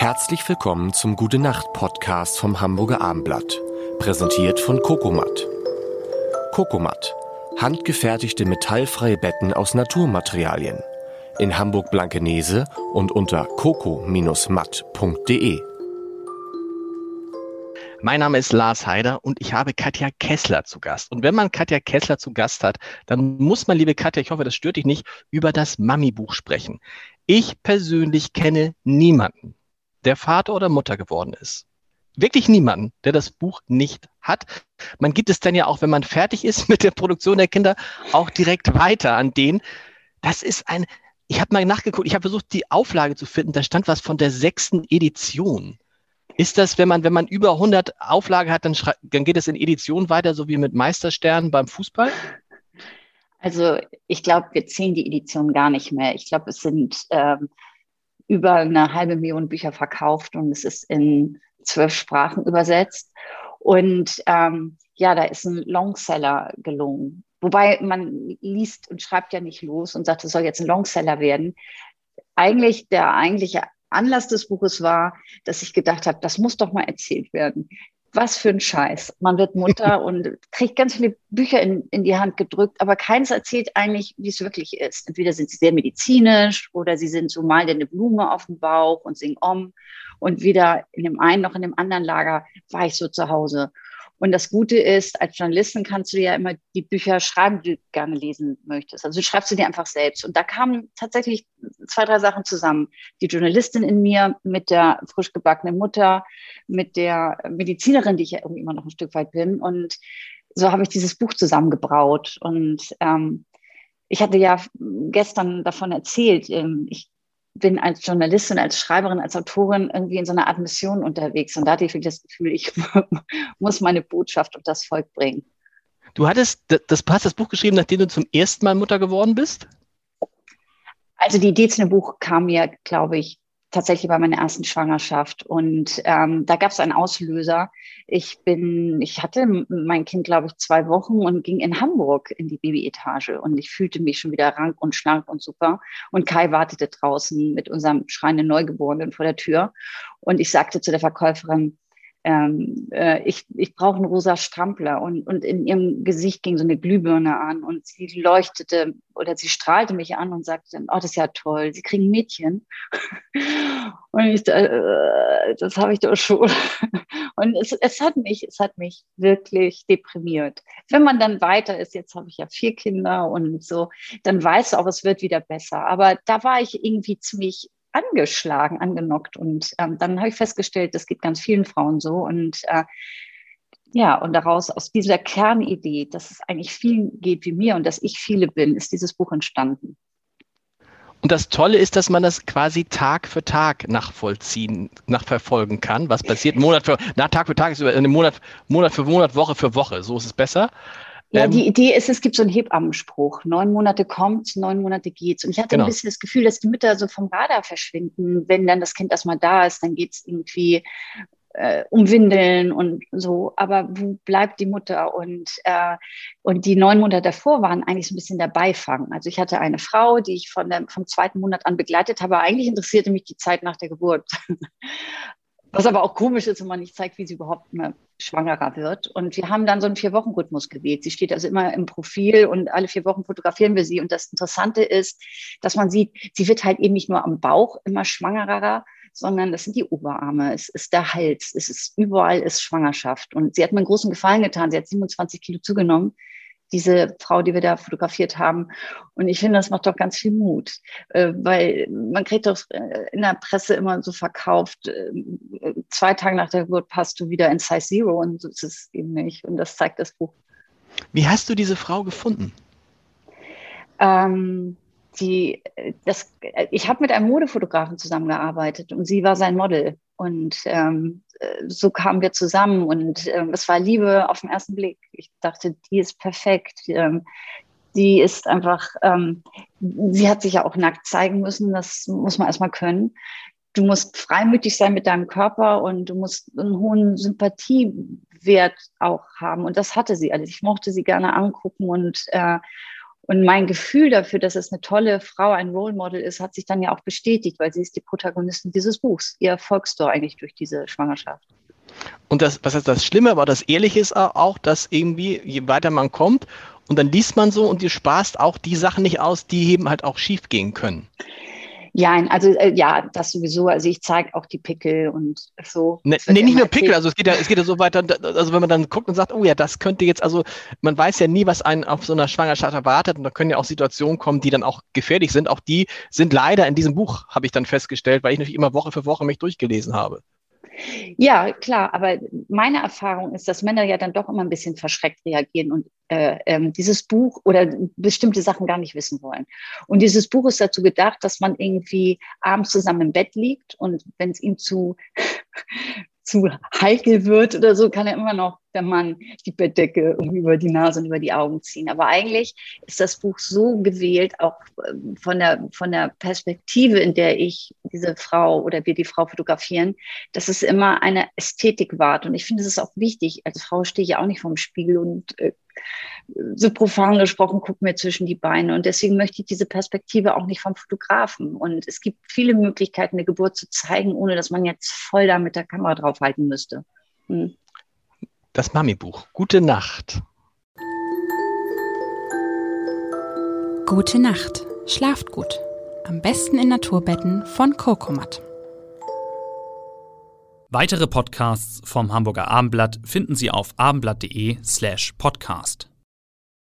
Herzlich willkommen zum Gute Nacht Podcast vom Hamburger Armblatt, präsentiert von Kokomat. Kokomat, handgefertigte metallfreie Betten aus Naturmaterialien. In Hamburg Blankenese und unter coco-matt.de. Mein Name ist Lars Heider und ich habe Katja Kessler zu Gast. Und wenn man Katja Kessler zu Gast hat, dann muss man, liebe Katja, ich hoffe, das stört dich nicht, über das Mami-Buch sprechen. Ich persönlich kenne niemanden, der Vater oder Mutter geworden ist. Wirklich niemanden, der das Buch nicht hat. Man gibt es dann ja auch, wenn man fertig ist mit der Produktion der Kinder, auch direkt weiter an den. Das ist ein, ich habe mal nachgeguckt, ich habe versucht, die Auflage zu finden, da stand was von der sechsten Edition. Ist das, wenn man, wenn man über 100 Auflage hat, dann, dann geht es in Edition weiter, so wie mit Meistersternen beim Fußball? Also ich glaube, wir zählen die Edition gar nicht mehr. Ich glaube, es sind ähm, über eine halbe Million Bücher verkauft und es ist in zwölf Sprachen übersetzt. Und ähm, ja, da ist ein Longseller gelungen. Wobei man liest und schreibt ja nicht los und sagt, es soll jetzt ein Longseller werden. Eigentlich der eigentliche Anlass des Buches war, dass ich gedacht habe, das muss doch mal erzählt werden was für ein Scheiß. Man wird Mutter und kriegt ganz viele Bücher in, in die Hand gedrückt, aber keins erzählt eigentlich, wie es wirklich ist. Entweder sind sie sehr medizinisch oder sie sind so mal eine Blume auf dem Bauch und singen Om. Und weder in dem einen noch in dem anderen Lager war ich so zu Hause. Und das Gute ist, als Journalistin kannst du ja immer die Bücher schreiben, die du gerne lesen möchtest. Also schreibst du dir einfach selbst. Und da kamen tatsächlich zwei, drei Sachen zusammen. Die Journalistin in mir mit der frisch gebackenen Mutter, mit der Medizinerin, die ich ja irgendwie immer noch ein Stück weit bin. Und so habe ich dieses Buch zusammengebraut. Und ähm, ich hatte ja gestern davon erzählt, ähm, ich bin als Journalistin, als Schreiberin, als Autorin irgendwie in so einer Art Mission unterwegs. Und da hatte ich das Gefühl, ich muss meine Botschaft und das Volk bringen. Du hattest das, hast das Buch geschrieben, nachdem du zum ersten Mal Mutter geworden bist? Also die Idee zu dem Buch kam mir, glaube ich, tatsächlich bei meiner ersten Schwangerschaft. Und ähm, da gab es einen Auslöser. Ich bin, ich hatte mein Kind, glaube ich, zwei Wochen und ging in Hamburg in die Babyetage und ich fühlte mich schon wieder rank und schlank und super. Und Kai wartete draußen mit unserem schreienden Neugeborenen vor der Tür. Und ich sagte zu der Verkäuferin, ähm, äh, ich, ich brauche einen rosa Strampler. Und, und in ihrem Gesicht ging so eine Glühbirne an und sie leuchtete oder sie strahlte mich an und sagte, oh, das ist ja toll, Sie kriegen Mädchen. und ich, äh, das habe ich doch schon. und es, es hat mich, es hat mich wirklich deprimiert. Wenn man dann weiter ist, jetzt habe ich ja vier Kinder und so, dann weiß auch, es wird wieder besser. Aber da war ich irgendwie ziemlich angeschlagen, angenockt. Und ähm, dann habe ich festgestellt, das geht ganz vielen Frauen so. Und äh, ja, und daraus, aus dieser Kernidee, dass es eigentlich vielen geht wie mir und dass ich viele bin, ist dieses Buch entstanden. Und das Tolle ist, dass man das quasi Tag für Tag nachvollziehen, nachverfolgen kann. Was passiert Monat für, na, Tag für Tag ist über Monat, Monat für Monat, Woche für Woche. So ist es besser. Ja, ähm, die Idee ist, es gibt so einen Hebammenspruch. Neun Monate kommt, neun Monate geht's. Und ich hatte genau. ein bisschen das Gefühl, dass die Mütter so vom Radar verschwinden. Wenn dann das Kind erstmal da ist, dann geht's irgendwie äh, um Windeln und so. Aber wo bleibt die Mutter? Und, äh, und die neun Monate davor waren eigentlich so ein bisschen der Beifang. Also ich hatte eine Frau, die ich von der, vom zweiten Monat an begleitet habe. Eigentlich interessierte mich die Zeit nach der Geburt. Was aber auch komisch ist, wenn man nicht zeigt, wie sie überhaupt mehr schwangerer wird. Und wir haben dann so einen Vier-Wochen-Rhythmus gewählt. Sie steht also immer im Profil und alle vier Wochen fotografieren wir sie. Und das Interessante ist, dass man sieht, sie wird halt eben nicht nur am Bauch immer schwangerer, sondern das sind die Oberarme, es ist der Hals, es ist überall ist Schwangerschaft. Und sie hat mir einen großen Gefallen getan. Sie hat 27 Kilo zugenommen diese Frau, die wir da fotografiert haben. Und ich finde, das macht doch ganz viel Mut, äh, weil man kriegt doch äh, in der Presse immer so verkauft, äh, zwei Tage nach der Geburt passt du wieder in Size Zero und so ist es eben nicht. Und das zeigt das Buch. Wie hast du diese Frau gefunden? Ähm, die, das, ich habe mit einem Modefotografen zusammengearbeitet und sie war sein Model. Und ähm, so kamen wir zusammen und ähm, es war Liebe auf den ersten Blick. Ich dachte, die ist perfekt. Ähm, die ist einfach, ähm, sie hat sich ja auch nackt zeigen müssen, das muss man erstmal können. Du musst freimütig sein mit deinem Körper und du musst einen hohen Sympathiewert auch haben. Und das hatte sie. Also ich mochte sie gerne angucken und äh, Und mein Gefühl dafür, dass es eine tolle Frau, ein Role Model ist, hat sich dann ja auch bestätigt, weil sie ist die Protagonistin dieses Buchs. Ihr Erfolgstor eigentlich durch diese Schwangerschaft. Und das, was heißt das Schlimme, aber das Ehrliche ist auch, dass irgendwie, je weiter man kommt, und dann liest man so und ihr sparst auch die Sachen nicht aus, die eben halt auch schief gehen können. Ja, also äh, ja, das sowieso. Also ich zeige auch die Pickel und so. Ne, nee, nicht nur Pickel, also es geht ja, es geht ja so weiter, also wenn man dann guckt und sagt, oh ja, das könnte jetzt, also man weiß ja nie, was einen auf so einer Schwangerschaft erwartet und da können ja auch Situationen kommen, die dann auch gefährlich sind. Auch die sind leider in diesem Buch, habe ich dann festgestellt, weil ich natürlich immer Woche für Woche mich durchgelesen habe. Ja, klar, aber meine Erfahrung ist, dass Männer ja dann doch immer ein bisschen verschreckt reagieren und äh, ähm, dieses Buch oder bestimmte Sachen gar nicht wissen wollen. Und dieses Buch ist dazu gedacht, dass man irgendwie abends zusammen im Bett liegt und wenn es ihm zu zu heikel wird oder so, kann er immer noch der Mann die Bettdecke über die Nase und über die Augen ziehen. Aber eigentlich ist das Buch so gewählt, auch ähm, von der, von der Perspektive, in der ich diese Frau oder wir die Frau fotografieren, dass es immer eine Ästhetik wahrt. Und ich finde, es ist auch wichtig. Als Frau stehe ich ja auch nicht vorm Spiegel und äh, so profan gesprochen, guck mir zwischen die Beine. Und deswegen möchte ich diese Perspektive auch nicht vom Fotografen. Und es gibt viele Möglichkeiten, eine Geburt zu zeigen, ohne dass man jetzt voll da mit der Kamera draufhalten müsste. Hm. Das Mami-Buch. Gute Nacht. Gute Nacht. Schlaft gut. Am besten in Naturbetten von Cocomat. Weitere Podcasts vom Hamburger Abendblatt finden Sie auf abendblatt.de slash podcast.